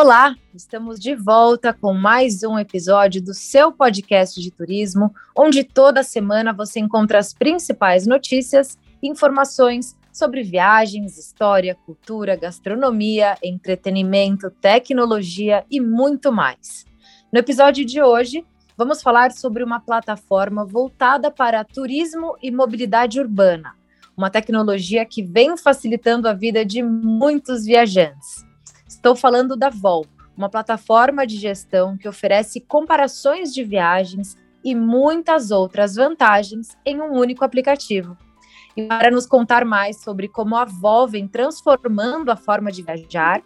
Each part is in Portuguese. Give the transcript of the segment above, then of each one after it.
Olá, estamos de volta com mais um episódio do seu podcast de turismo, onde toda semana você encontra as principais notícias e informações sobre viagens, história, cultura, gastronomia, entretenimento, tecnologia e muito mais. No episódio de hoje, vamos falar sobre uma plataforma voltada para turismo e mobilidade urbana, uma tecnologia que vem facilitando a vida de muitos viajantes. Estou falando da Vol, uma plataforma de gestão que oferece comparações de viagens e muitas outras vantagens em um único aplicativo. E para nos contar mais sobre como a Vol vem transformando a forma de viajar,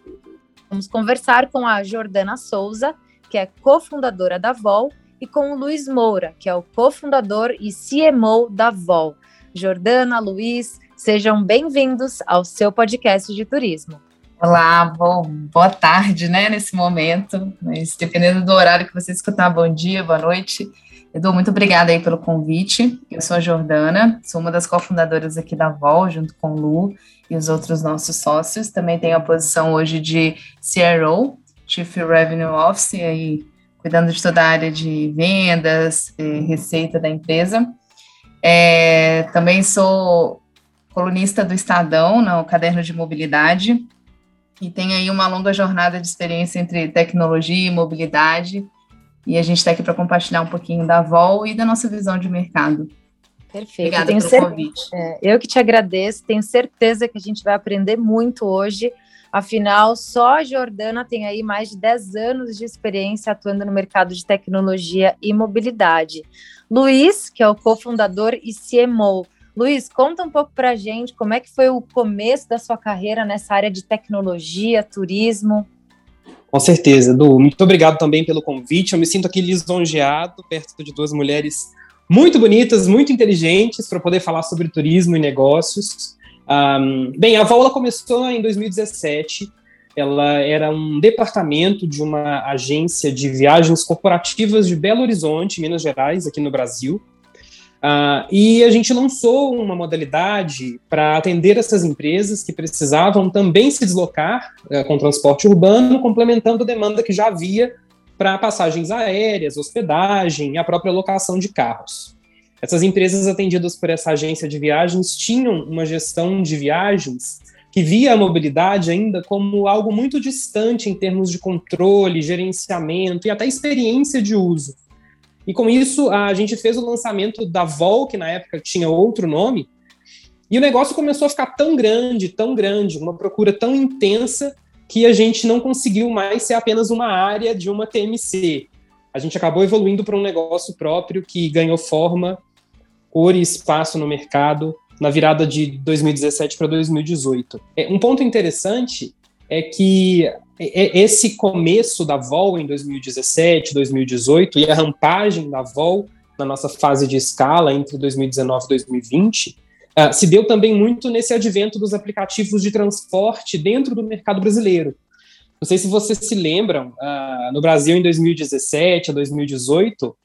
vamos conversar com a Jordana Souza, que é cofundadora da Vol, e com o Luiz Moura, que é o cofundador e CMO da Vol. Jordana, Luiz, sejam bem-vindos ao seu podcast de turismo. Olá, bom, boa tarde, né, nesse momento, mas dependendo do horário que você escutar, bom dia, boa noite. Edu, muito obrigada aí pelo convite. Eu sou a Jordana, sou uma das cofundadoras aqui da Vol, junto com o Lu e os outros nossos sócios. Também tenho a posição hoje de CRO, Chief Revenue Officer, aí, cuidando de toda a área de vendas, receita da empresa. É, também sou colunista do Estadão, no Caderno de Mobilidade, e tem aí uma longa jornada de experiência entre tecnologia e mobilidade. E a gente está aqui para compartilhar um pouquinho da Vol e da nossa visão de mercado. Perfeito. Obrigada pelo cer- convite. É, eu que te agradeço, tenho certeza que a gente vai aprender muito hoje. Afinal, só a Jordana tem aí mais de 10 anos de experiência atuando no mercado de tecnologia e mobilidade. Luiz, que é o cofundador e CMO Luiz, conta um pouco para a gente como é que foi o começo da sua carreira nessa área de tecnologia, turismo. Com certeza, Edu. Muito obrigado também pelo convite. Eu me sinto aqui lisonjeado perto de duas mulheres muito bonitas, muito inteligentes, para poder falar sobre turismo e negócios. Um, bem, a Vola começou em 2017. Ela era um departamento de uma agência de viagens corporativas de Belo Horizonte, Minas Gerais, aqui no Brasil. Uh, e a gente lançou uma modalidade para atender essas empresas que precisavam também se deslocar uh, com transporte urbano, complementando a demanda que já havia para passagens aéreas, hospedagem e a própria locação de carros. Essas empresas atendidas por essa agência de viagens tinham uma gestão de viagens que via a mobilidade ainda como algo muito distante em termos de controle, gerenciamento e até experiência de uso. E com isso, a gente fez o lançamento da Vol, que na época tinha outro nome, e o negócio começou a ficar tão grande, tão grande, uma procura tão intensa, que a gente não conseguiu mais ser apenas uma área de uma TMC. A gente acabou evoluindo para um negócio próprio que ganhou forma, cor e espaço no mercado na virada de 2017 para 2018. Um ponto interessante é que esse começo da Vol em 2017, 2018 e a rampagem da Vol na nossa fase de escala entre 2019 e 2020 uh, se deu também muito nesse advento dos aplicativos de transporte dentro do mercado brasileiro. Não sei se vocês se lembram, uh, no Brasil em 2017 a 2018,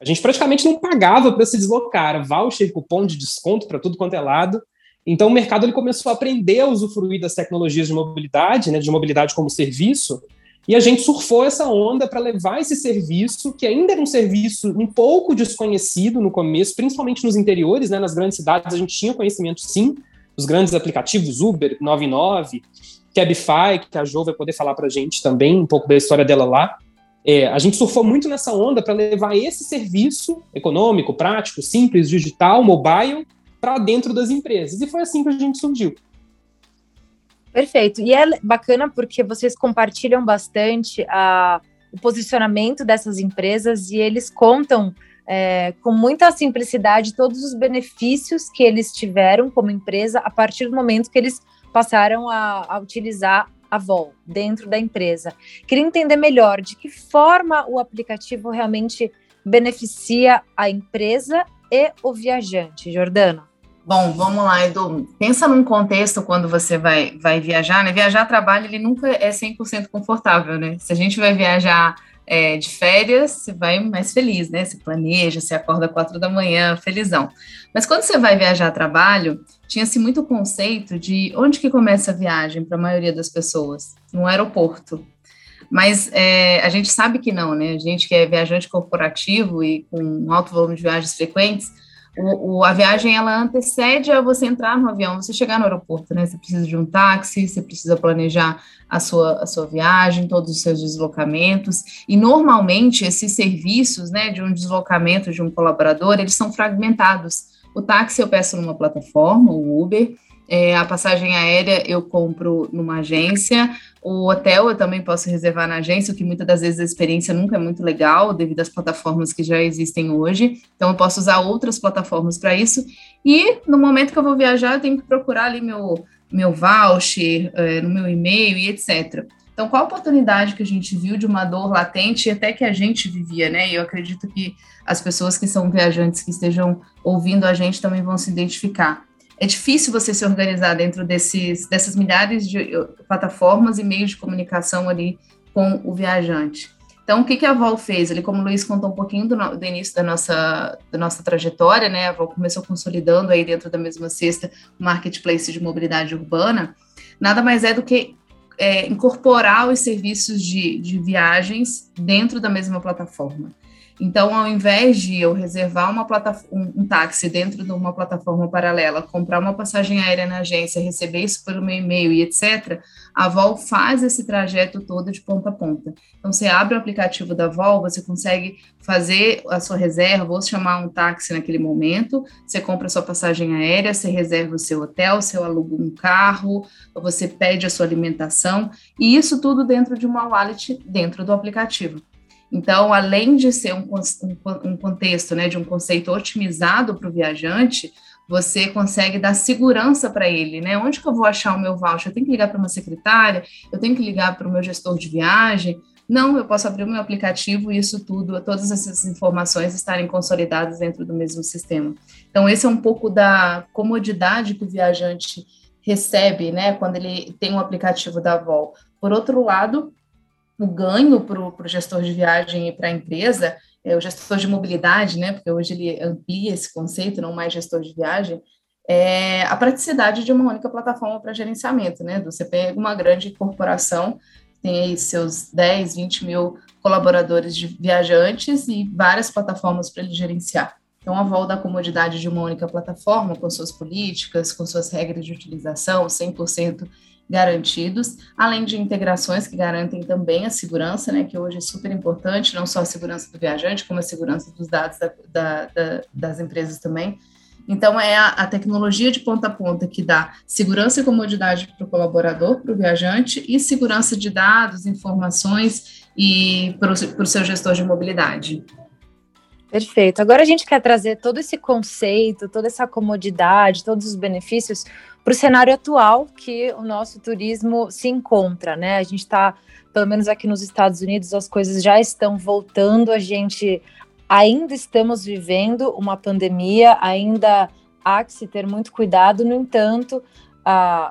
a gente praticamente não pagava para se deslocar, era voucher, cupom de desconto para tudo quanto é lado. Então, o mercado ele começou a aprender a usufruir das tecnologias de mobilidade, né, de mobilidade como serviço, e a gente surfou essa onda para levar esse serviço, que ainda era um serviço um pouco desconhecido no começo, principalmente nos interiores, né, nas grandes cidades a gente tinha conhecimento sim, dos grandes aplicativos Uber, 99, Cabify, que a Jo vai poder falar para a gente também um pouco da história dela lá. É, a gente surfou muito nessa onda para levar esse serviço econômico, prático, simples, digital, mobile, para dentro das empresas. E foi assim que a gente surgiu. Perfeito. E é bacana porque vocês compartilham bastante a, o posicionamento dessas empresas e eles contam é, com muita simplicidade todos os benefícios que eles tiveram como empresa a partir do momento que eles passaram a, a utilizar a Vol dentro da empresa. Queria entender melhor de que forma o aplicativo realmente beneficia a empresa e o viajante? Jordana. Bom, vamos lá, Edu. Pensa num contexto quando você vai, vai viajar, né? Viajar a trabalho, ele nunca é 100% confortável, né? Se a gente vai viajar é, de férias, você vai mais feliz, né? Você planeja, você acorda quatro da manhã, felizão. Mas quando você vai viajar a trabalho, tinha-se muito conceito de onde que começa a viagem para a maioria das pessoas? No aeroporto. Mas é, a gente sabe que não, né? A gente que é viajante corporativo e com alto volume de viagens frequentes, o, o, a viagem ela antecede a você entrar no avião, você chegar no aeroporto, né? Você precisa de um táxi, você precisa planejar a sua, a sua viagem, todos os seus deslocamentos. E normalmente esses serviços, né, de um deslocamento de um colaborador, eles são fragmentados. O táxi eu peço numa plataforma, o Uber, é, a passagem aérea eu compro numa agência, o hotel eu também posso reservar na agência, o que muitas das vezes a experiência nunca é muito legal, devido às plataformas que já existem hoje. Então, eu posso usar outras plataformas para isso. E no momento que eu vou viajar, eu tenho que procurar ali meu, meu voucher, é, no meu e-mail e etc. Então, qual a oportunidade que a gente viu de uma dor latente até que a gente vivia, né? E eu acredito que as pessoas que são viajantes que estejam ouvindo a gente também vão se identificar é difícil você se organizar dentro desses, dessas milhares de plataformas e meios de comunicação ali com o viajante. Então, o que, que a Vol fez? Ele, como o Luiz contou um pouquinho do, do, início da nossa, da nossa trajetória, né? A Vol começou consolidando aí dentro da mesma cesta o marketplace de mobilidade urbana. Nada mais é do que é, incorporar os serviços de, de viagens dentro da mesma plataforma. Então, ao invés de eu reservar uma um, um, táxi dentro de uma plataforma paralela, comprar uma passagem aérea na agência, receber isso pelo meu e-mail e etc., a Vol faz esse trajeto todo de ponta a ponta. Então, você abre o aplicativo da Vol, você consegue fazer a sua reserva, ou chamar um táxi naquele momento, você compra a sua passagem aérea, você reserva o seu hotel, você aluga um carro, você pede a sua alimentação, e isso tudo dentro de uma wallet dentro do aplicativo. Então, além de ser um, um, um contexto, né, de um conceito otimizado para o viajante, você consegue dar segurança para ele, né? Onde que eu vou achar o meu voucher? Eu tenho que ligar para uma secretária? Eu tenho que ligar para o meu gestor de viagem? Não, eu posso abrir o meu aplicativo e isso tudo, todas essas informações estarem consolidadas dentro do mesmo sistema. Então, esse é um pouco da comodidade que o viajante recebe, né, quando ele tem um aplicativo da Vol. Por outro lado, o ganho para o gestor de viagem e para a empresa, é, o gestor de mobilidade, né, porque hoje ele amplia esse conceito, não mais gestor de viagem, é a praticidade de uma única plataforma para gerenciamento, né? Você pega uma grande corporação, tem aí seus 10, 20 mil colaboradores de viajantes e várias plataformas para ele gerenciar. Então, a volta da comodidade de uma única plataforma, com suas políticas, com suas regras de utilização, 100% garantidos, além de integrações que garantem também a segurança, né, que hoje é super importante, não só a segurança do viajante, como a segurança dos dados da, da, da, das empresas também. Então, é a, a, tecnologia de ponta a ponta que dá segurança e comodidade para o colaborador, para o viajante, e segurança de dados, informações e para o seu gestor de mobilidade. Perfeito. Agora a gente quer trazer todo esse conceito, toda essa comodidade, todos os benefícios para o cenário atual que o nosso turismo se encontra, né? A gente está, pelo menos aqui nos Estados Unidos, as coisas já estão voltando, a gente ainda estamos vivendo uma pandemia, ainda há que se ter muito cuidado, no entanto,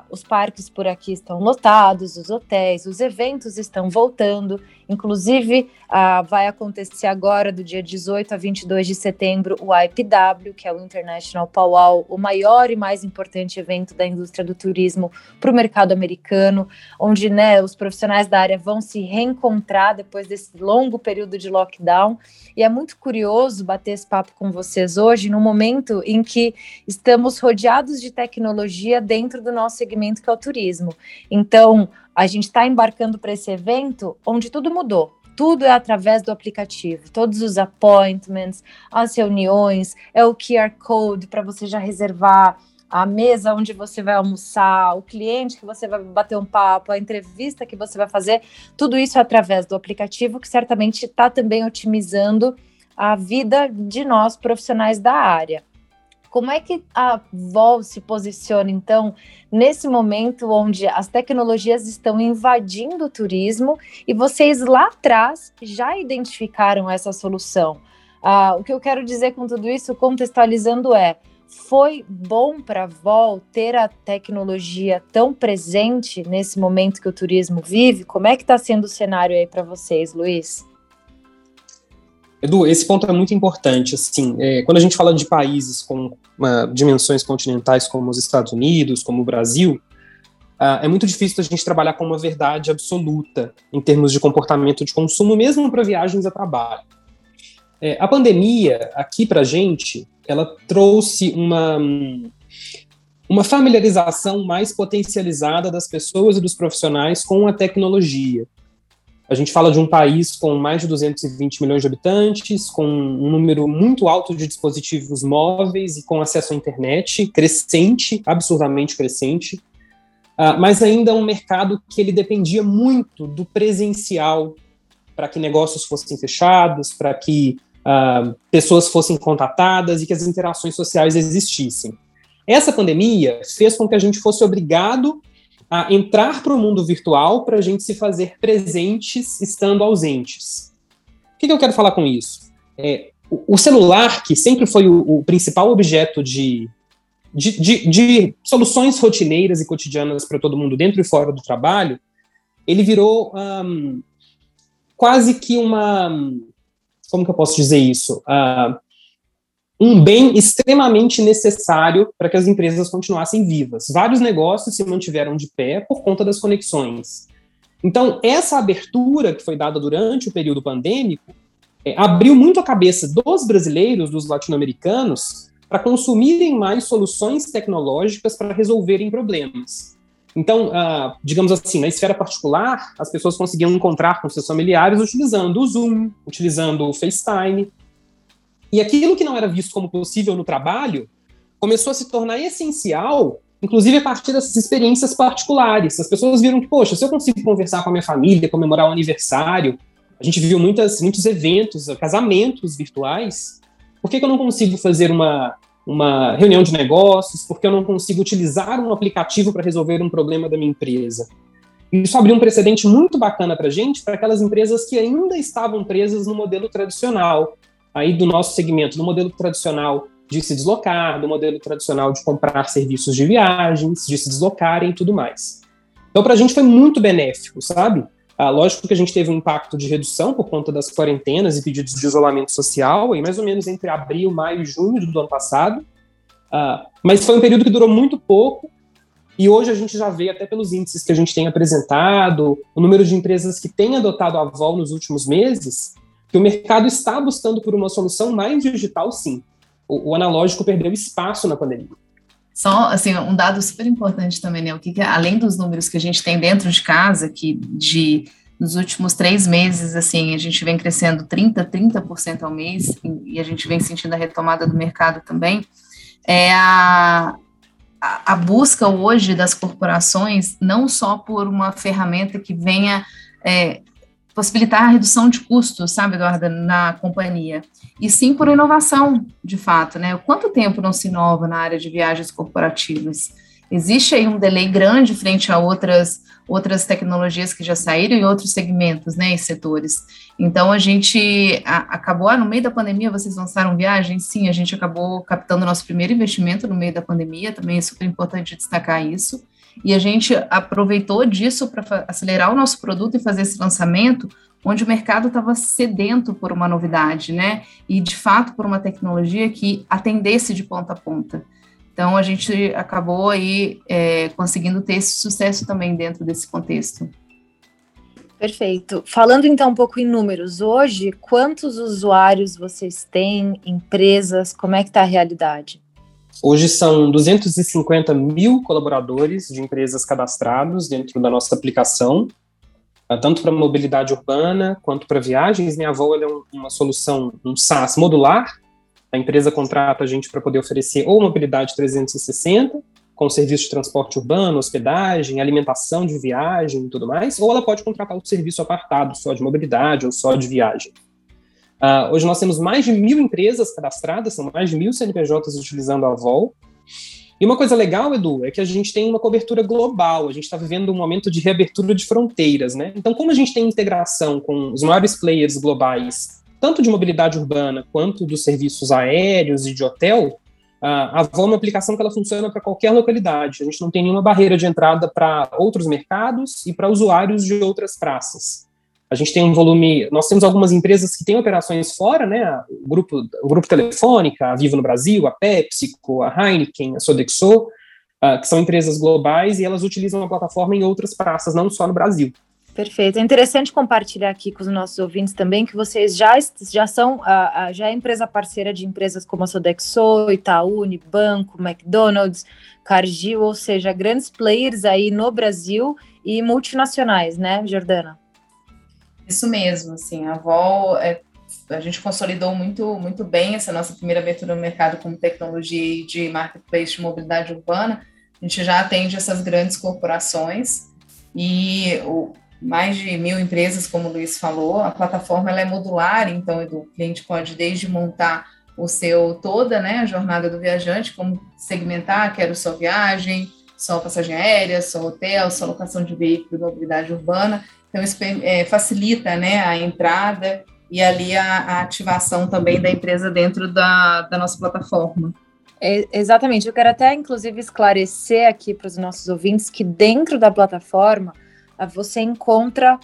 os parques por aqui estão lotados, os hotéis, os eventos estão voltando. Inclusive, ah, vai acontecer agora, do dia 18 a 22 de setembro, o IPW, que é o International Powwow, o maior e mais importante evento da indústria do turismo para o mercado americano, onde né, os profissionais da área vão se reencontrar depois desse longo período de lockdown. E é muito curioso bater esse papo com vocês hoje, no momento em que estamos rodeados de tecnologia dentro do nosso segmento, que é o turismo. Então, a gente está embarcando para esse evento onde tudo mudou. Tudo é através do aplicativo, todos os appointments, as reuniões, é o QR Code para você já reservar a mesa onde você vai almoçar, o cliente que você vai bater um papo, a entrevista que você vai fazer, tudo isso é através do aplicativo que certamente está também otimizando a vida de nós profissionais da área. Como é que a Vol se posiciona, então, nesse momento onde as tecnologias estão invadindo o turismo e vocês lá atrás já identificaram essa solução? Ah, o que eu quero dizer com tudo isso, contextualizando, é foi bom para a Vol ter a tecnologia tão presente nesse momento que o turismo vive? Como é que está sendo o cenário aí para vocês, Luiz? Edu, esse ponto é muito importante. Assim, é, quando a gente fala de países com uh, dimensões continentais como os Estados Unidos, como o Brasil, uh, é muito difícil a gente trabalhar com uma verdade absoluta em termos de comportamento de consumo, mesmo para viagens a trabalho. É, a pandemia, aqui para a gente, ela trouxe uma, uma familiarização mais potencializada das pessoas e dos profissionais com a tecnologia. A gente fala de um país com mais de 220 milhões de habitantes, com um número muito alto de dispositivos móveis e com acesso à internet, crescente, absurdamente crescente, uh, mas ainda um mercado que ele dependia muito do presencial para que negócios fossem fechados, para que uh, pessoas fossem contatadas e que as interações sociais existissem. Essa pandemia fez com que a gente fosse obrigado a entrar para o mundo virtual para a gente se fazer presentes estando ausentes. O que, que eu quero falar com isso? É, o, o celular, que sempre foi o, o principal objeto de, de, de, de, soluções rotineiras e cotidianas para todo mundo dentro e fora do trabalho, ele virou um, quase que uma. Como que eu posso dizer isso? Uh, um bem extremamente necessário para que as empresas continuassem vivas. Vários negócios se mantiveram de pé por conta das conexões. Então, essa abertura que foi dada durante o período pandêmico é, abriu muito a cabeça dos brasileiros, dos latino-americanos, para consumirem mais soluções tecnológicas para resolverem problemas. Então, ah, digamos assim, na esfera particular, as pessoas conseguiam encontrar com seus familiares utilizando o Zoom, utilizando o FaceTime, e aquilo que não era visto como possível no trabalho começou a se tornar essencial, inclusive a partir dessas experiências particulares. As pessoas viram que, poxa, se eu consigo conversar com a minha família, comemorar um aniversário, a gente viu muitas, muitos eventos, casamentos virtuais, por que, que eu não consigo fazer uma, uma reunião de negócios? Por que eu não consigo utilizar um aplicativo para resolver um problema da minha empresa? Isso abriu um precedente muito bacana para a gente, para aquelas empresas que ainda estavam presas no modelo tradicional, aí do nosso segmento, do modelo tradicional de se deslocar, do modelo tradicional de comprar serviços de viagens, de se deslocarem e tudo mais. Então, para a gente foi muito benéfico, sabe? Ah, lógico que a gente teve um impacto de redução por conta das quarentenas e pedidos de isolamento social, aí mais ou menos entre abril, maio e junho do ano passado. Ah, mas foi um período que durou muito pouco, e hoje a gente já vê, até pelos índices que a gente tem apresentado, o número de empresas que têm adotado a VOL nos últimos meses, que o mercado está buscando por uma solução mais digital, sim. O, o analógico perdeu espaço na pandemia. Só, assim, um dado super importante também, né? O que, que, além dos números que a gente tem dentro de casa, que de nos últimos três meses, assim, a gente vem crescendo 30%, 30% ao mês, e a gente vem sentindo a retomada do mercado também, é a, a, a busca hoje das corporações, não só por uma ferramenta que venha é, possibilitar a redução de custos, sabe, Eduardo, na companhia, e sim por inovação, de fato, né? Quanto tempo não se inova na área de viagens corporativas? Existe aí um delay grande frente a outras outras tecnologias que já saíram em outros segmentos, né, e setores. Então a gente acabou ah, no meio da pandemia vocês lançaram viagens? Sim, a gente acabou captando nosso primeiro investimento no meio da pandemia, também é super importante destacar isso e a gente aproveitou disso para acelerar o nosso produto e fazer esse lançamento, onde o mercado estava sedento por uma novidade, né? E de fato por uma tecnologia que atendesse de ponta a ponta. Então a gente acabou aí é, conseguindo ter esse sucesso também dentro desse contexto. Perfeito. Falando então um pouco em números, hoje, quantos usuários vocês têm, empresas, como é que está a realidade? Hoje são 250 mil colaboradores de empresas cadastrados dentro da nossa aplicação, ah, tanto para mobilidade urbana quanto para viagens. Minha avó é uma solução, um SaaS modular. A empresa contrata a gente para poder oferecer ou mobilidade 360, com serviço de transporte urbano, hospedagem, alimentação de viagem e tudo mais, ou ela pode contratar o serviço apartado só de mobilidade ou só de viagem. Uh, hoje nós temos mais de mil empresas cadastradas, são mais de mil CNPJs utilizando a Vol. E uma coisa legal, Edu, é que a gente tem uma cobertura global, a gente está vivendo um momento de reabertura de fronteiras, né? Então, como a gente tem integração com os maiores players globais tanto de mobilidade urbana quanto dos serviços aéreos e de hotel, a Avon é uma aplicação que ela funciona para qualquer localidade. A gente não tem nenhuma barreira de entrada para outros mercados e para usuários de outras praças. A gente tem um volume, nós temos algumas empresas que têm operações fora, né? O grupo, o grupo Telefônica, a Vivo no Brasil, a PepsiCo, a Heineken, a Sodexo, uh, que são empresas globais e elas utilizam a plataforma em outras praças, não só no Brasil. Perfeito. É interessante compartilhar aqui com os nossos ouvintes também que vocês já, já são a, já é empresa parceira de empresas como a Sodexo, Itaú, Unibanco, McDonald's, Cargill, ou seja, grandes players aí no Brasil e multinacionais, né, Jordana? Isso mesmo, assim, a Vol, é, a gente consolidou muito, muito bem essa nossa primeira abertura no mercado como tecnologia de marketplace de mobilidade urbana. A gente já atende essas grandes corporações e o, mais de mil empresas, como o Luiz falou. A plataforma ela é modular, então o cliente pode desde montar o seu toda, né, a jornada do viajante, como segmentar, quero só viagem, só passagem aérea, só hotel, só locação de veículo, mobilidade urbana. Então isso é, facilita, né, a entrada e ali a, a, ativação também da empresa dentro da, da nossa plataforma. É, exatamente. Eu quero até, inclusive, esclarecer aqui para os nossos ouvintes que dentro da plataforma você encontra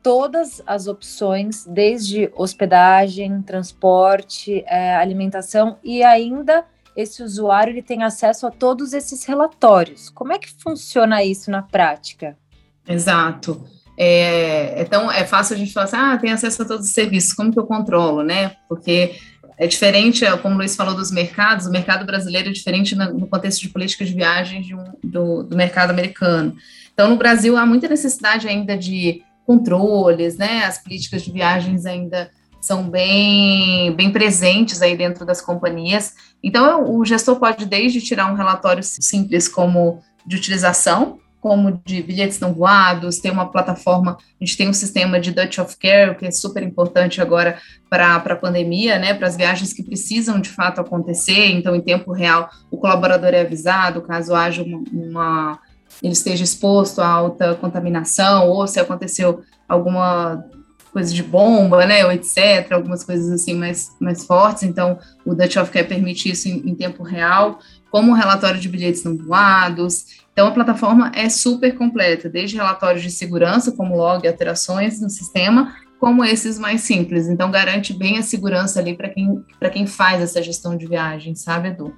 todas as opções, desde hospedagem, transporte, é, alimentação e ainda esse usuário ele tem acesso a todos esses relatórios. Como é que funciona isso na prática? Exato. É, então é fácil a gente falar assim, ah, tem acesso a todos os serviços, como que eu controlo, né? Porque é diferente, como o Luiz falou dos mercados, o mercado brasileiro é diferente no contexto de política de viagens um, do, do mercado americano. Então, no Brasil, há muita necessidade ainda de controles, né? As políticas de viagens ainda são bem, bem presentes aí dentro das companhias. Então, o gestor pode desde tirar um relatório simples como de utilização, como de bilhetes não voados, tem uma plataforma, a gente tem um sistema de Dutch of Care, que é super importante agora para a pandemia, né, para as viagens que precisam de fato acontecer, então em tempo real o colaborador é avisado caso haja uma, uma ele esteja exposto a alta contaminação, ou se aconteceu alguma coisa de bomba, né, ou etc., algumas coisas assim mais, mais fortes, então o Dutch of Care permite isso em, em tempo real, como o relatório de bilhetes não voados, então a plataforma é super completa, desde relatórios de segurança, como log alterações no sistema, como esses mais simples, então garante bem a segurança ali para quem, quem faz essa gestão de viagem, sabe, Edu?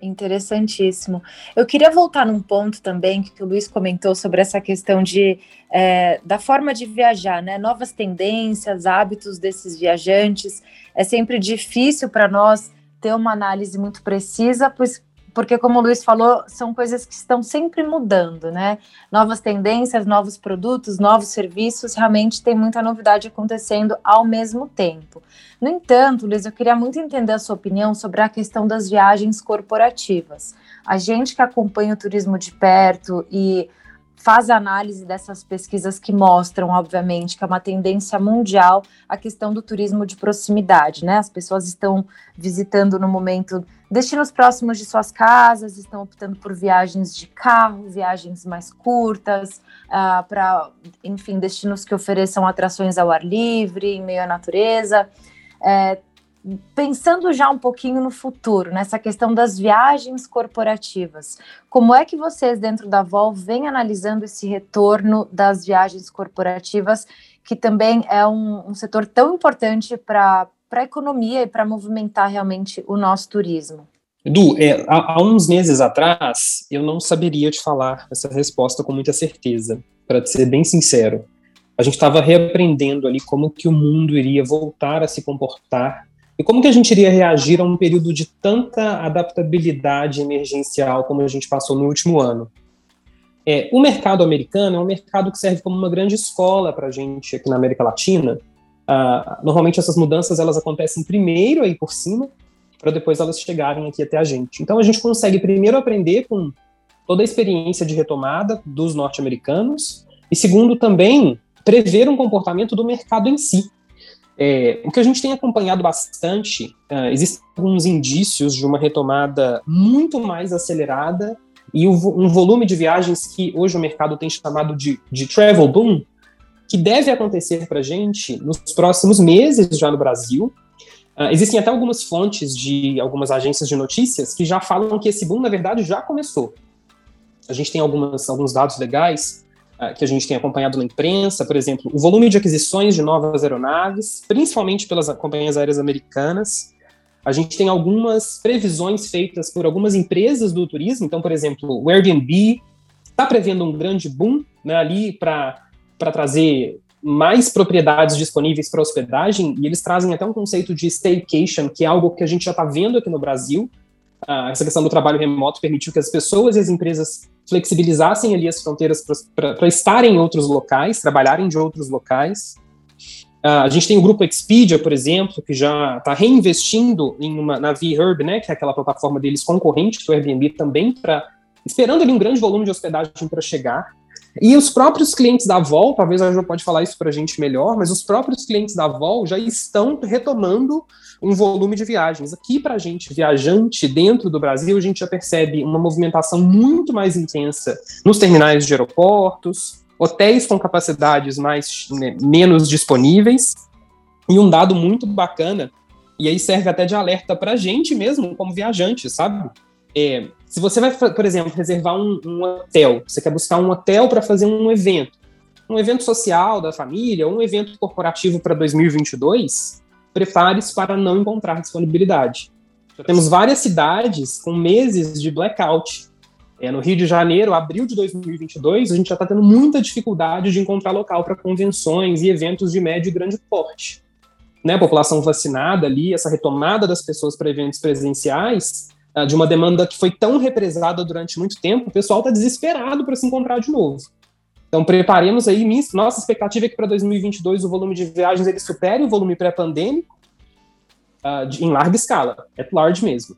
Interessantíssimo. Eu queria voltar num ponto também que o Luiz comentou sobre essa questão de é, da forma de viajar, né? Novas tendências, hábitos desses viajantes. É sempre difícil para nós ter uma análise muito precisa, pois porque, como o Luiz falou, são coisas que estão sempre mudando, né? Novas tendências, novos produtos, novos serviços, realmente tem muita novidade acontecendo ao mesmo tempo. No entanto, Luiz, eu queria muito entender a sua opinião sobre a questão das viagens corporativas. A gente que acompanha o turismo de perto e faz análise dessas pesquisas que mostram, obviamente, que é uma tendência mundial a questão do turismo de proximidade, né? As pessoas estão visitando no momento destinos próximos de suas casas, estão optando por viagens de carro, viagens mais curtas, uh, para, enfim, destinos que ofereçam atrações ao ar livre, em meio à natureza. É, pensando já um pouquinho no futuro, nessa questão das viagens corporativas, como é que vocês dentro da Vol vêm analisando esse retorno das viagens corporativas, que também é um, um setor tão importante para a economia e para movimentar realmente o nosso turismo? Edu, é, há, há, uns meses atrás, eu não saberia te falar essa resposta com muita certeza, para ser bem sincero. A gente estava reaprendendo ali como que o mundo iria voltar a se comportar e como que a gente iria reagir a um período de tanta adaptabilidade emergencial como a gente passou no último ano? É, o mercado americano é um mercado que serve como uma grande escola para a gente aqui na América Latina. Ah, normalmente essas mudanças elas acontecem primeiro aí por cima, para depois elas chegarem aqui até a gente. Então a gente consegue primeiro aprender com toda a experiência de retomada dos norte-americanos e segundo também prever um comportamento do mercado em si. É, o que a gente tem acompanhado bastante, uh, existem alguns indícios de uma retomada muito mais acelerada e um volume de viagens que hoje o mercado tem chamado de, de travel boom, que deve acontecer para a gente nos próximos meses já no Brasil. Uh, existem até algumas fontes de algumas agências de notícias que já falam que esse boom, na verdade, já começou. A gente tem algumas, alguns dados legais uh, que a gente tem acompanhado na imprensa, por exemplo, o volume de aquisições de novas aeronaves, principalmente pelas companhias aéreas americanas, a gente tem algumas previsões feitas por algumas empresas do turismo. Então, por exemplo, o Airbnb está prevendo um grande boom né, ali para trazer mais propriedades disponíveis para hospedagem, e eles trazem até um conceito de staycation, que é algo que a gente já está vendo aqui no Brasil. Ah, essa questão do trabalho remoto permitiu que as pessoas e as empresas flexibilizassem ali as fronteiras para estarem em outros locais, trabalharem de outros locais. Uh, a gente tem o grupo Expedia, por exemplo, que já está reinvestindo em uma, na VHerb, né, que é aquela plataforma deles concorrente do Airbnb também, para esperando ali um grande volume de hospedagem para chegar. E os próprios clientes da Vol, talvez a Jo pode falar isso para a gente melhor, mas os próprios clientes da Vol já estão retomando um volume de viagens. Aqui, para a gente, viajante dentro do Brasil, a gente já percebe uma movimentação muito mais intensa nos terminais de aeroportos, hotéis com capacidades mais né, menos disponíveis e um dado muito bacana e aí serve até de alerta para a gente mesmo como viajante, sabe? É, se você vai, por exemplo, reservar um, um hotel, você quer buscar um hotel para fazer um evento, um evento social da família, um evento corporativo para 2022, prepare-se para não encontrar disponibilidade. Já temos várias cidades com meses de blackout é, no Rio de Janeiro, abril de 2022, a gente já está tendo muita dificuldade de encontrar local para convenções e eventos de médio e grande porte. Né, a população vacinada ali, essa retomada das pessoas para eventos presenciais, de uma demanda que foi tão represada durante muito tempo, o pessoal está desesperado para se encontrar de novo. Então, preparemos aí, nossa expectativa é que para 2022 o volume de viagens ele supere o volume pré-pandêmico uh, em larga escala, at large mesmo.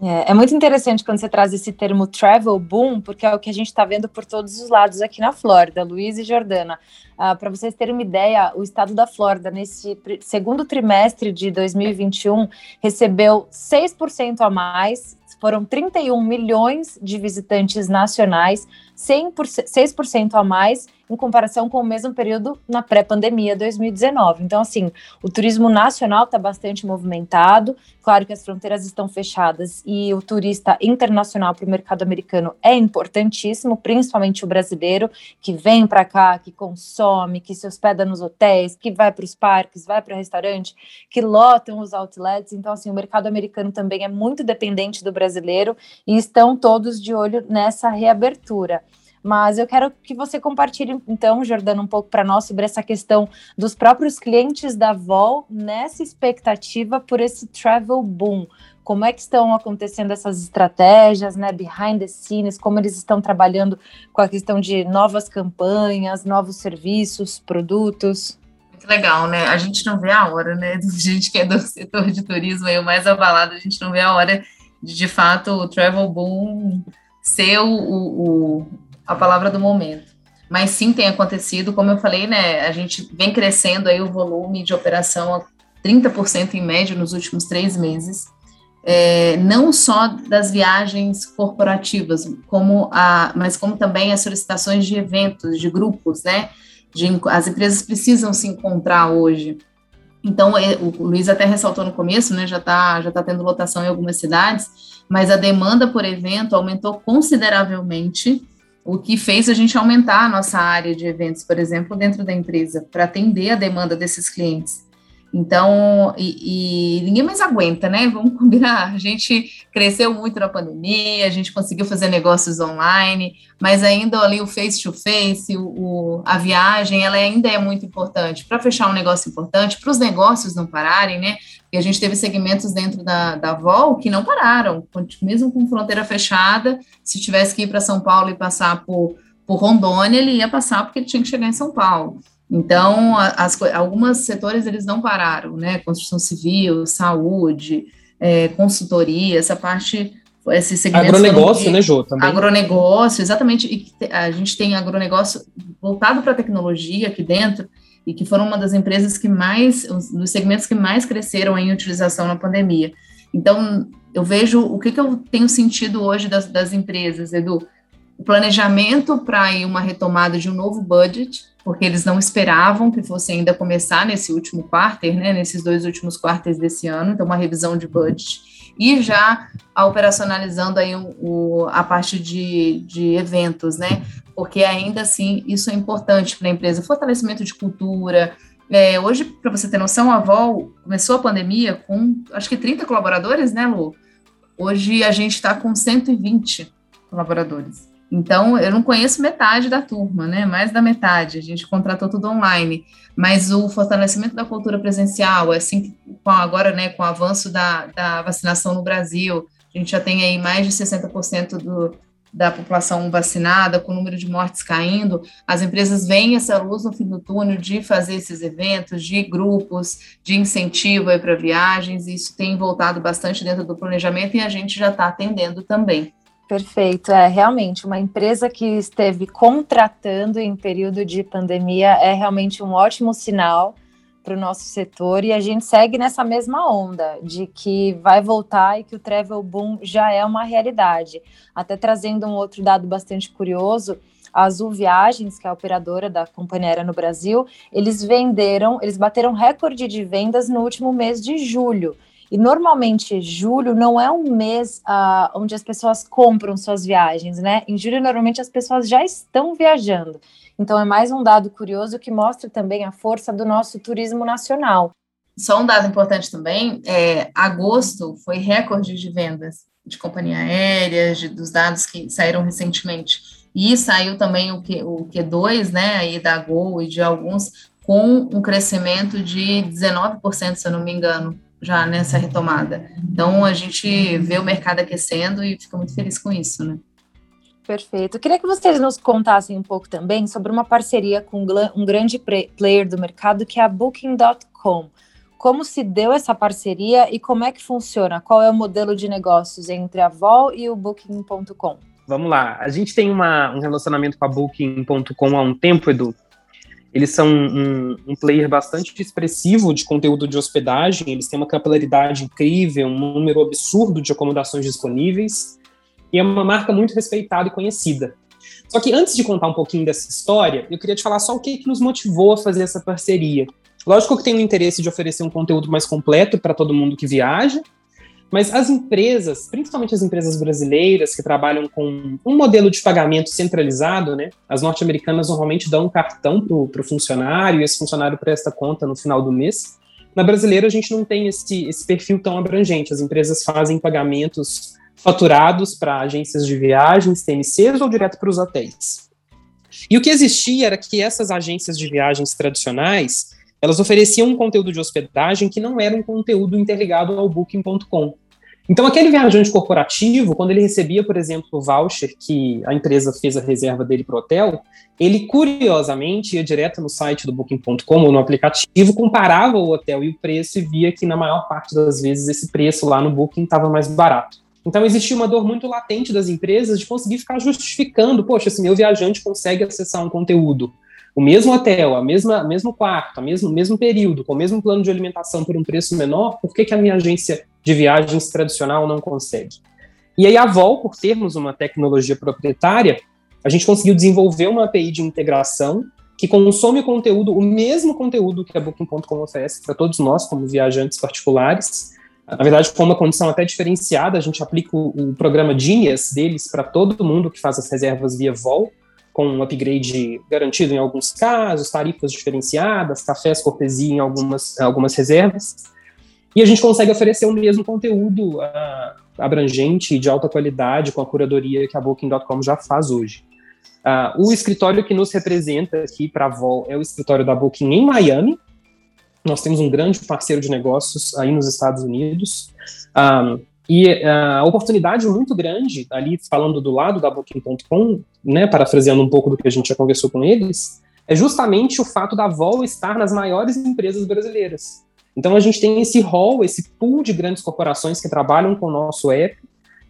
É, é, muito interessante quando você traz esse termo travel boom, porque é o que a gente está vendo por todos os lados aqui na Flórida, Luiz e Jordana. Ah, Para vocês terem uma ideia, o estado da Flórida, nesse segundo trimestre de 2021, recebeu 6% a mais, foram 31 milhões de visitantes nacionais, 100%, 6% a mais em comparação com o mesmo período na pré-pandemia 2019. Então, assim, o turismo nacional está bastante movimentado. Claro que as fronteiras estão fechadas e o turista internacional para o mercado americano é importantíssimo, principalmente o brasileiro que vem para cá, que consome, que se hospeda nos hotéis, que vai para os parques, vai para restaurante, que lotam os outlets. Então, assim, o mercado americano também é muito dependente do brasileiro e estão todos de olho nessa reabertura. Mas eu quero que você compartilhe, então, Jordana, um pouco para nós sobre essa questão dos próprios clientes da Vol nessa expectativa por esse travel boom. Como é que estão acontecendo essas estratégias, né, behind the scenes, como eles estão trabalhando com a questão de novas campanhas, novos serviços, produtos? Muito legal, né? A gente não vê a hora, né? A gente que é do setor de turismo, aí, o mais abalado, a gente não vê a hora de, de fato, o travel boom ser o, o, a palavra do momento. Mas sim tem acontecido, como eu falei, né? A gente vem crescendo aí o volume de operação a 30% em média nos últimos três meses. É, não só das viagens corporativas, como a, mas como também as solicitações de eventos, de grupos, né? De, as empresas precisam se encontrar hoje. Então, é, o Luiz até ressaltou no começo, né? Já está já tá tendo lotação em algumas cidades, mas a demanda por evento aumentou consideravelmente o que fez a gente aumentar a nossa área de eventos, por exemplo, dentro da empresa, para atender a demanda desses clientes. Então, e, e, ninguém mais aguenta, né? Vamos combinar. A gente cresceu muito na pandemia, a gente conseguiu fazer negócios online, mas ainda ali o face-to-face, -face, o, a viagem, ela ainda é muito importante para fechar um negócio importante, para os negócios não pararem, né? E a gente teve segmentos dentro da, da Vol que não pararam, mesmo com fronteira fechada, se tivesse que ir para São Paulo e passar por, por Rondônia, ele ia passar porque ele tinha que chegar em São Paulo. Então, as, alguns setores eles não pararam, né? Construção civil, saúde, é, consultoria, essa parte, esse segmento. Agronegócio, de, né, Jô? Também. Agronegócio, exatamente. E a gente tem agronegócio voltado para a tecnologia aqui dentro, e que foram uma das empresas que mais, dos segmentos que mais cresceram em utilização na pandemia. Então, eu vejo o que, que eu tenho sentido hoje das, das empresas, Edu o planejamento para ir uma retomada de um novo budget, porque eles não esperavam que fosse ainda começar nesse último quarter, né, nesses dois últimos quarters desse ano, então uma revisão de budget, e já operacionalizando aí o, o, a parte de, de eventos, né, porque ainda assim isso é importante para a empresa, fortalecimento de cultura, é, hoje, para você ter noção, a Vol começou a pandemia com acho que 30 colaboradores, né, Lu? Hoje a gente está com 120 colaboradores. Então, eu não conheço metade da turma, né? Mais da metade. A gente contratou tudo online. Mas o fortalecimento da cultura presencial, assim, com agora, né, com o avanço da, da vacinação no Brasil, a gente já tem aí mais de 60% do, da população vacinada, com o número de mortes caindo, as empresas veem essa luz no fim do túnel de fazer esses eventos, de grupos, de incentivo para viagens, e isso tem voltado bastante dentro do planejamento e a gente já está atendendo também. Perfeito, é realmente uma empresa que esteve contratando em período de pandemia é realmente um ótimo sinal para o nosso setor e a gente segue nessa mesma onda de que vai voltar e que o travel boom já é uma realidade. Até trazendo um outro dado bastante curioso, a Azul Viagens, que é a operadora da companhia aérea no Brasil, eles venderam, eles bateram recorde de vendas no último mês de julho. E normalmente julho não é um mês uh, onde as pessoas compram suas viagens, né? Em julho, normalmente as pessoas já estão viajando. Então, é mais um dado curioso que mostra também a força do nosso turismo nacional. Só um dado importante também: é, agosto foi recorde de vendas de companhia aérea, de, dos dados que saíram recentemente. E saiu também o, Q, o Q2, né, aí da Gol e de alguns, com um crescimento de 19%, se eu não me engano, já nessa retomada. Então, a gente vê o mercado aquecendo e fica muito feliz com isso, né? Perfeito. Eu queria que vocês nos contassem um pouco também sobre uma parceria com um grande player do mercado que é a Booking.com. Como se deu essa parceria e como é que funciona? Qual é o modelo de negócios entre a Vol e o Booking.com? Vamos lá. A gente tem uma, um relacionamento com a Booking.com há um tempo, Edu. Eles são um, um, player bastante expressivo de conteúdo de hospedagem, eles têm uma capilaridade incrível, um número absurdo de acomodações disponíveis e é uma marca muito respeitada e conhecida. Só que antes de contar um pouquinho dessa história, eu queria te falar só o que, que nos motivou a fazer essa parceria. Lógico que tem o interesse de oferecer um conteúdo mais completo para todo mundo que viaja, mas as empresas, principalmente as empresas brasileiras que trabalham com um modelo de pagamento centralizado, né? As norte-americanas normalmente dão um cartão para o funcionário e esse funcionário presta conta no final do mês. Na brasileira, a gente não tem esse, esse perfil tão abrangente. As empresas fazem pagamentos faturados para agências de viagens, TMCs ou direto para os hotéis. E o que existia era que essas agências de viagens tradicionais, elas ofereciam um conteúdo de hospedagem que não era um conteúdo interligado ao booking.com. Então, aquele viajante corporativo, quando ele recebia, por exemplo, o voucher que a empresa fez a reserva dele para o hotel, ele curiosamente ia direto no site do Booking.com ou no aplicativo, comparava o hotel e o preço e via que, na maior parte das vezes, esse preço lá no Booking estava mais barato. Então, existia uma dor muito latente das empresas de conseguir ficar justificando, poxa, esse meu viajante consegue acessar um conteúdo, o mesmo hotel, a mesma mesmo quarto, o mesmo, mesmo período, com o mesmo plano de alimentação por um preço menor, por que, que a minha agência de viagens tradicional não consegue? E aí a Vol, por termos uma tecnologia proprietária, a gente conseguiu desenvolver uma API de integração que consome conteúdo, o mesmo conteúdo que a Booking.com oferece para todos nós, como viajantes particulares, na verdade, com uma condição até diferenciada, a gente aplica o, o programa Genius deles para todo mundo que faz as reservas via Vol, com um upgrade garantido em alguns casos, tarifas diferenciadas, cafés cortesia em algumas, algumas reservas. E a gente consegue oferecer o mesmo conteúdo uh, abrangente e de alta qualidade com a curadoria que a Booking.com já faz hoje. Uh, o escritório que nos representa aqui para a Vol é o escritório da Booking em Miami, nós temos um grande parceiro de negócios aí nos Estados Unidos. Um, e a oportunidade muito grande, ali falando do lado da Booking.com, né, parafraseando um pouco do que a gente já conversou com eles, é justamente o fato da Vol estar nas maiores empresas brasileiras. Então a gente tem esse hall, esse pool de grandes corporações que trabalham com o nosso app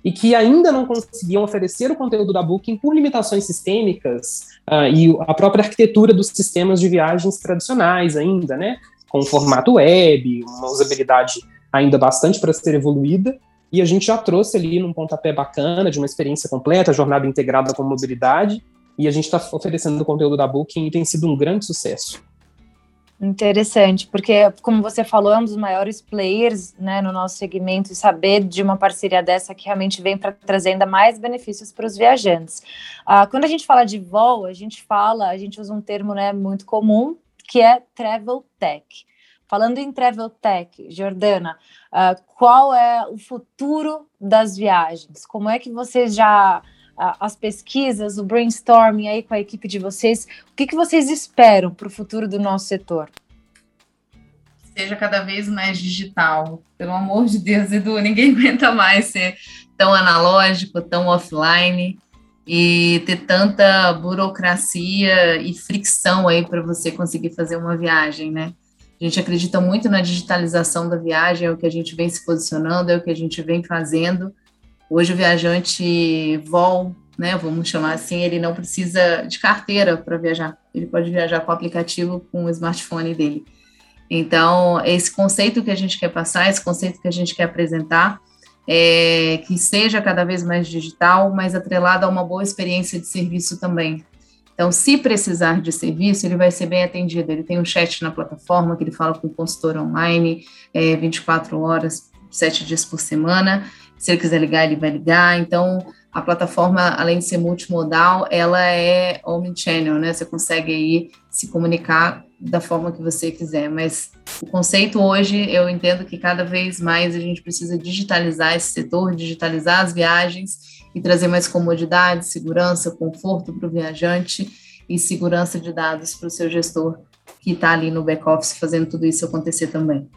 e que ainda não conseguiam oferecer o conteúdo da Booking por limitações sistêmicas uh, e a própria arquitetura dos sistemas de viagens tradicionais ainda, né? com formato web, uma usabilidade ainda bastante para ser evoluída. E a gente já trouxe ali num pontapé bacana, de uma experiência completa, jornada integrada com mobilidade, e a gente está oferecendo o conteúdo da Booking e tem sido um grande sucesso. Interessante, porque, como você falou, é um dos maiores players né, no nosso segmento e saber de uma parceria dessa que realmente vem para trazer ainda mais benefícios para os viajantes. Uh, quando a gente fala de voo, a gente fala, a gente usa um termo né, muito comum, que é travel tech. Falando em travel tech, Jordana, uh, qual é o futuro das viagens? Como é que vocês já as pesquisas, o brainstorming aí com a equipe de vocês, o que, que vocês esperam para o futuro do nosso setor? Seja cada vez mais digital. Pelo amor de Deus, Edu, ninguém aguenta mais ser tão analógico, tão offline e ter tanta burocracia e fricção aí para você conseguir fazer uma viagem, né? A gente acredita muito na digitalização da viagem, é o que a gente vem se posicionando, é o que a gente vem fazendo. Hoje o viajante vol, né, vamos chamar assim, ele não precisa de carteira para viajar. Ele pode viajar com o aplicativo com o smartphone dele. Então, esse conceito que a gente quer passar, esse conceito que a gente quer apresentar, é que seja cada vez mais digital, mas atrelado a uma boa experiência de serviço também. Então, se precisar de serviço, ele vai ser bem atendido. Ele tem um chat na plataforma que ele fala com o consultor online, é, 24 horas, sete dias por semana. Se ele quiser ligar, ele vai ligar. Então, a plataforma, além de ser multimodal, ela é omnichannel, né? Você consegue aí se comunicar da forma que você quiser. Mas o conceito hoje, eu entendo que cada vez mais a gente precisa digitalizar esse setor, digitalizar as viagens e trazer mais comodidade, segurança, conforto para o viajante e segurança de dados para o seu gestor que está ali no back-office fazendo tudo isso acontecer também.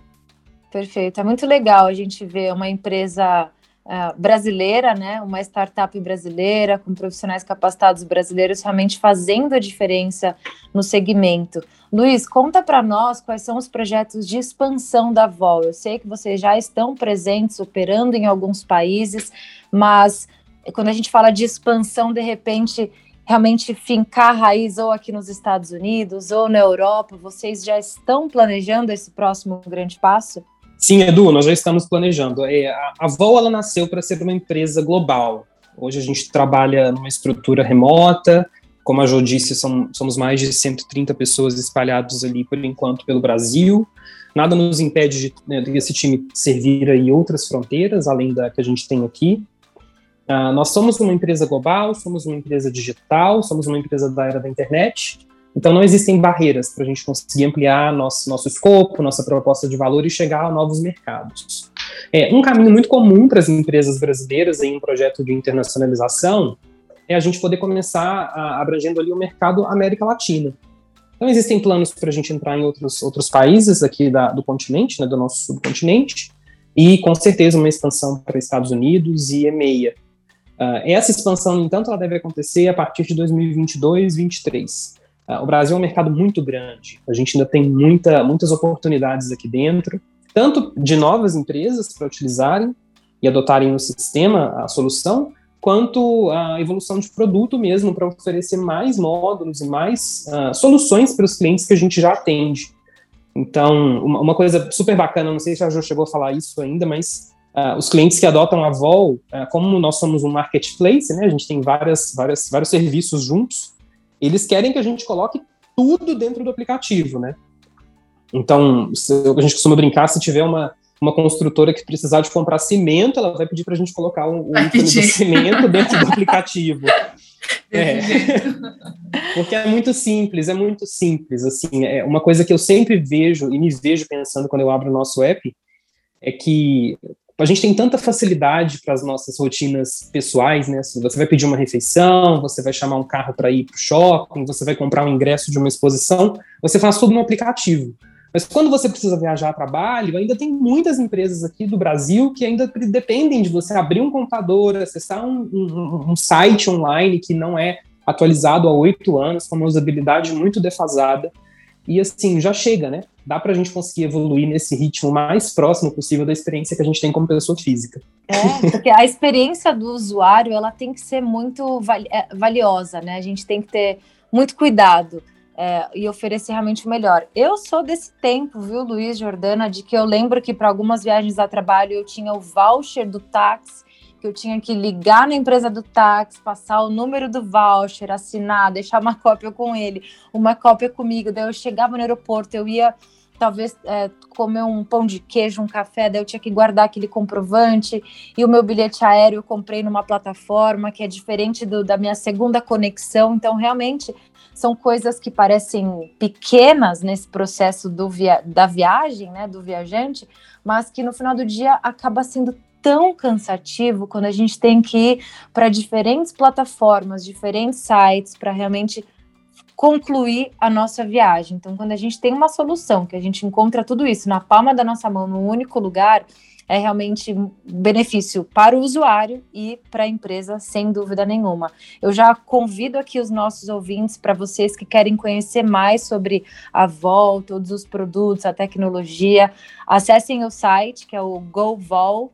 Perfeito. É muito legal a gente ver uma empresa uh, brasileira, né, uma startup brasileira, com profissionais capacitados brasileiros, realmente fazendo a diferença no segmento. Luiz, conta para nós quais são os projetos de expansão da Vol. Eu sei que vocês já estão presentes, operando em alguns países, mas quando a gente fala de expansão, de repente, realmente fincar a raiz ou aqui nos Estados Unidos ou na Europa, vocês já estão planejando esse próximo grande passo? Sim, Edu, nós já estamos planejando. É, a, Vol ela nasceu para ser uma empresa global. Hoje a gente trabalha numa estrutura remota, como a Jo disse, são, somos mais de 130 pessoas espalhados ali por enquanto pelo Brasil. Nada nos impede de, né, esse time servir aí outras fronteiras, além da que a gente tem aqui. Uh, nós somos uma empresa global, somos uma empresa digital, somos uma empresa da era da internet, então, não existem barreiras para a gente conseguir ampliar nosso, nosso escopo, nossa proposta de valor e chegar a novos mercados. É, um caminho muito comum para as empresas brasileiras em um projeto de internacionalização é a gente poder começar a, abrangendo ali o mercado América Latina. Então, existem planos para a gente entrar em outros, outros países aqui da, do continente, né, do nosso subcontinente, e com certeza uma expansão para Estados Unidos e EMEA. Uh, essa expansão, no entanto, ela deve acontecer a partir de 2022, 2023. Ah, o Brasil é um mercado muito grande, a gente ainda tem muita, muitas oportunidades aqui dentro, tanto de novas empresas para utilizarem e adotarem no sistema a solução, quanto a evolução de produto mesmo para oferecer mais módulos e mais uh, soluções para os clientes que a gente já atende. Então, uma, uma, coisa super bacana, não sei se a Jo chegou a falar isso ainda, mas uh, os clientes que adotam a Vol, uh, como nós somos um marketplace, né, a gente tem várias, várias, vários serviços juntos, eles querem que a gente coloque tudo dentro do aplicativo, né? Então, se, a gente costuma brincar, se tiver uma, uma construtora que precisar de comprar cimento, ela vai pedir para a gente colocar um, um ícone de cimento dentro do aplicativo. É. Porque é muito simples, é muito simples. Assim, é uma coisa que eu sempre vejo e me vejo pensando quando eu abro o nosso app é que a gente tem tanta facilidade para as nossas rotinas pessoais, né? Você vai pedir uma refeição, você vai chamar um carro para ir para o shopping, você vai comprar um ingresso de uma exposição, você faz tudo no aplicativo. Mas quando você precisa viajar a trabalho, ainda tem muitas empresas aqui do Brasil que ainda dependem de você abrir um computador, acessar um, um, um site online que não é atualizado há oito anos, com uma usabilidade muito defasada. E assim, já chega, né? dá para a gente conseguir evoluir nesse ritmo mais próximo possível da experiência que a gente tem como pessoa física. É, porque a experiência do usuário ela tem que ser muito é, valiosa, né? A gente tem que ter muito cuidado. é, e oferecer realmente o melhor. Eu sou desse tempo, viu, Luiz Jordana, de que eu lembro que para algumas viagens a trabalho eu tinha o voucher do táxi, que eu tinha que ligar na empresa do táxi, passar o número do voucher, assinar, deixar uma cópia com ele, uma cópia comigo. Daí eu chegava no aeroporto, eu ia talvez é, comer um pão de queijo, um café, daí eu tinha que guardar aquele comprovante. E o meu bilhete aéreo eu comprei numa plataforma que é diferente do, da minha segunda conexão. Então, realmente, são coisas que parecem pequenas nesse processo do via da viagem, né, do viajante, mas que no final do dia acaba sendo tão cansativo quando a gente tem que ir para diferentes plataformas, diferentes sites para realmente concluir a nossa viagem. Então, quando a gente tem uma solução, que a gente encontra tudo isso na palma da nossa mão, num único lugar, é realmente benefício para o usuário e para a empresa, sem dúvida nenhuma. Eu já convido aqui os nossos ouvintes, para vocês que querem conhecer mais sobre a Vol, todos os produtos, a tecnologia, acessem o site, que é o govol.com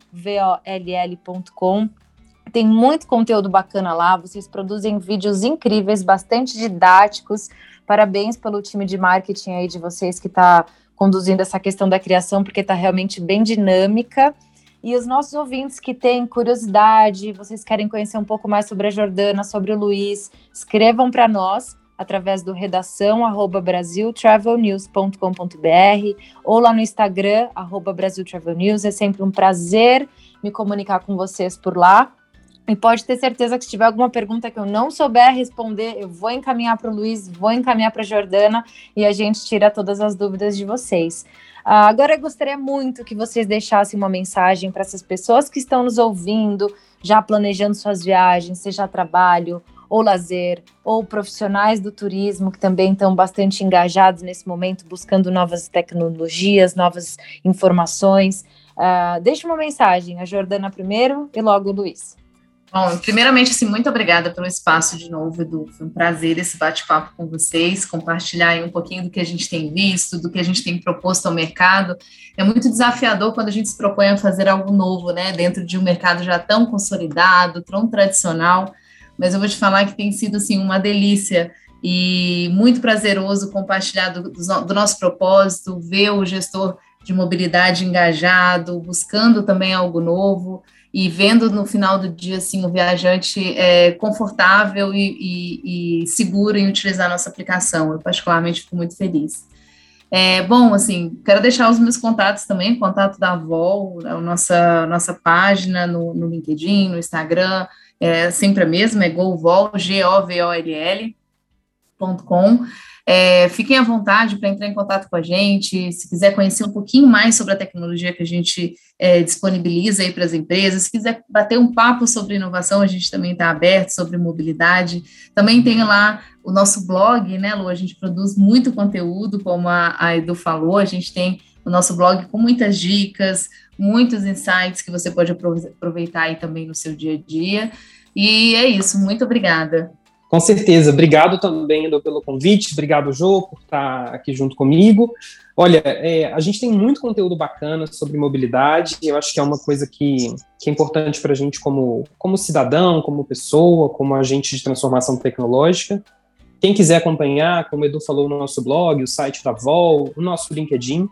tem muito conteúdo bacana lá, vocês produzem vídeos incríveis, bastante didáticos. Parabéns pelo time de marketing aí de vocês que está conduzindo essa questão da criação, porque está realmente bem dinâmica. E os nossos ouvintes que têm curiosidade, vocês querem conhecer um pouco mais sobre a Jordana, sobre o Luiz, escrevam para nós através do redação arroba brasiltravelnews.com.br ou lá no Instagram arroba brasiltravelnews. É sempre um prazer me comunicar com vocês por lá. E pode ter certeza que se tiver alguma pergunta que eu não souber responder, eu vou encaminhar para o Luiz, vou encaminhar para a Jordana e a gente tira todas as dúvidas de vocês. Uh, agora eu gostaria muito que vocês deixassem uma mensagem para essas pessoas que estão nos ouvindo, já planejando suas viagens, seja trabalho ou lazer, ou profissionais do turismo que também estão bastante engajados nesse momento, buscando novas tecnologias, novas informações. Uh, deixe uma mensagem, a Jordana primeiro e logo o Luiz. Bom, primeiramente, assim, muito obrigada pelo espaço de novo, Edu. Foi um prazer esse bate-papo com vocês, compartilhar um pouquinho do que a gente tem visto, do que a gente tem proposto ao mercado. É muito desafiador quando a gente se propõe a fazer algo novo, né, dentro de um mercado já tão consolidado, tão tradicional. Mas eu vou te falar que tem sido, assim, uma delícia e muito prazeroso compartilhar do, do nosso propósito, ver o gestor de mobilidade engajado, buscando também algo novo e vendo no final do dia assim o viajante é, confortável e, e, e, seguro em utilizar a nossa aplicação. Eu particularmente fico muito feliz. É, bom, assim, quero deixar os meus contatos também, contato da Vol, a nossa, nossa página no, no LinkedIn, no Instagram, é sempre a mesma, é govol, G-O-V-O-L-L.com. É, fiquem à vontade para entrar em contato com a gente, se quiser conhecer um pouquinho mais sobre a tecnologia que a gente é, disponibiliza aí para as empresas, se quiser bater um papo sobre inovação, a gente também está aberto sobre mobilidade. Também tem lá o nosso blog, né, Lu? A gente produz muito conteúdo, como a, a Edu falou, a gente tem o nosso blog com muitas dicas, muitos insights que você pode aproveitar aí também no seu dia a dia. E é isso, muito obrigada. Com certeza. Obrigado também, Edu, pelo convite. Obrigado, Jô, por estar aqui junto comigo. Olha, é, a gente tem muito conteúdo bacana sobre mobilidade. Eu acho que é uma coisa que, que é importante para a gente como, como cidadão, como pessoa, como agente de transformação tecnológica. Quem quiser acompanhar, como o Edu falou no nosso blog, o site da Vol, o nosso LinkedIn,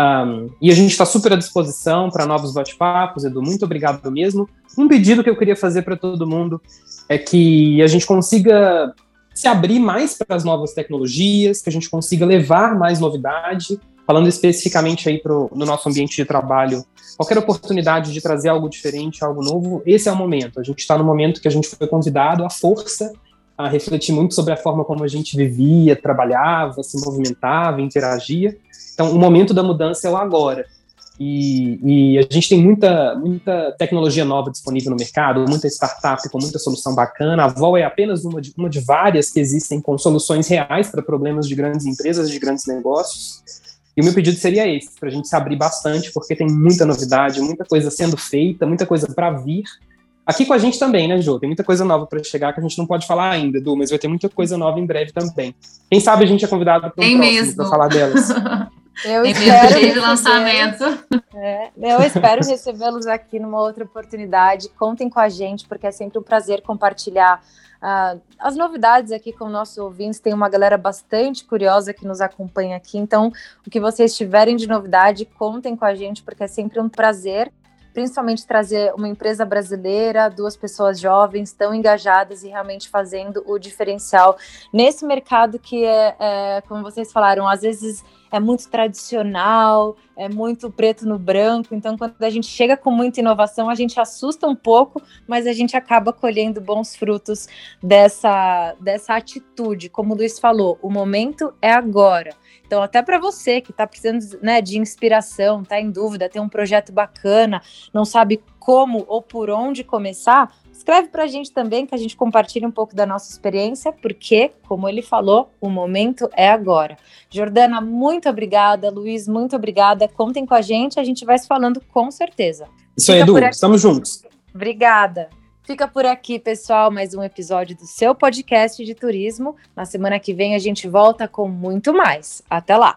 um, e a gente está super à disposição para novos bate-papos, Edu. Muito obrigado mesmo. Um pedido que eu queria fazer para todo mundo é que a gente consiga se abrir mais para as novas tecnologias, que a gente consiga levar mais novidade. Falando especificamente aí pro, no nosso ambiente de trabalho, qualquer oportunidade de trazer algo diferente, algo novo, esse é o momento. A gente está no momento que a gente foi convidado à força a refletir muito sobre a forma como a gente vivia, trabalhava, se movimentava, interagia. Então, o momento da mudança é o agora. E, e, a gente tem muita, muita tecnologia nova disponível no mercado, muita startup com muita solução bacana. A Vol é apenas uma de, uma de várias que existem com soluções reais para problemas de grandes empresas, de grandes negócios. E o meu pedido seria esse, para a gente se abrir bastante, porque tem muita novidade, muita coisa sendo feita, muita coisa para vir. Aqui com a gente também, né, Jô? Tem muita coisa nova para chegar que a gente não pode falar ainda, Edu, mas vai ter muita coisa nova em breve também. Quem sabe a gente é convidado para um próximo falar delas. Eu Tem espero de lançamento. Eu espero de lançamento. É, eu espero recebê-los aqui numa outra oportunidade. Contem com a gente, porque é sempre um prazer compartilhar uh, as novidades aqui com nossos ouvintes. Tem uma galera bastante curiosa que nos acompanha aqui. Então, o que vocês tiverem de novidade, contem com a gente, porque é sempre um prazer principalmente trazer uma empresa brasileira, duas pessoas jovens tão engajadas e realmente fazendo o diferencial nesse mercado que é, é como vocês falaram, às vezes é muito tradicional, é muito preto no branco. Então, quando a gente chega com muita inovação, a gente assusta um pouco, mas a gente acaba colhendo bons frutos dessa, dessa atitude. Como o Luiz falou, o momento é agora. Então, até para você que está precisando né, de inspiração, está em dúvida, tem um projeto bacana, não sabe como ou por onde começar, escreve para a gente também, que a gente compartilhe um pouco da nossa experiência, porque, como ele falou, o momento é agora. Jordana, muito obrigada. Luiz, muito obrigada. Contem com a gente, a gente vai se falando com certeza. Isso aí, Edu, estamos juntos. Obrigada. Fica por aqui, pessoal, mais um episódio do seu podcast de turismo. Na semana que vem a gente volta com muito mais. Até lá!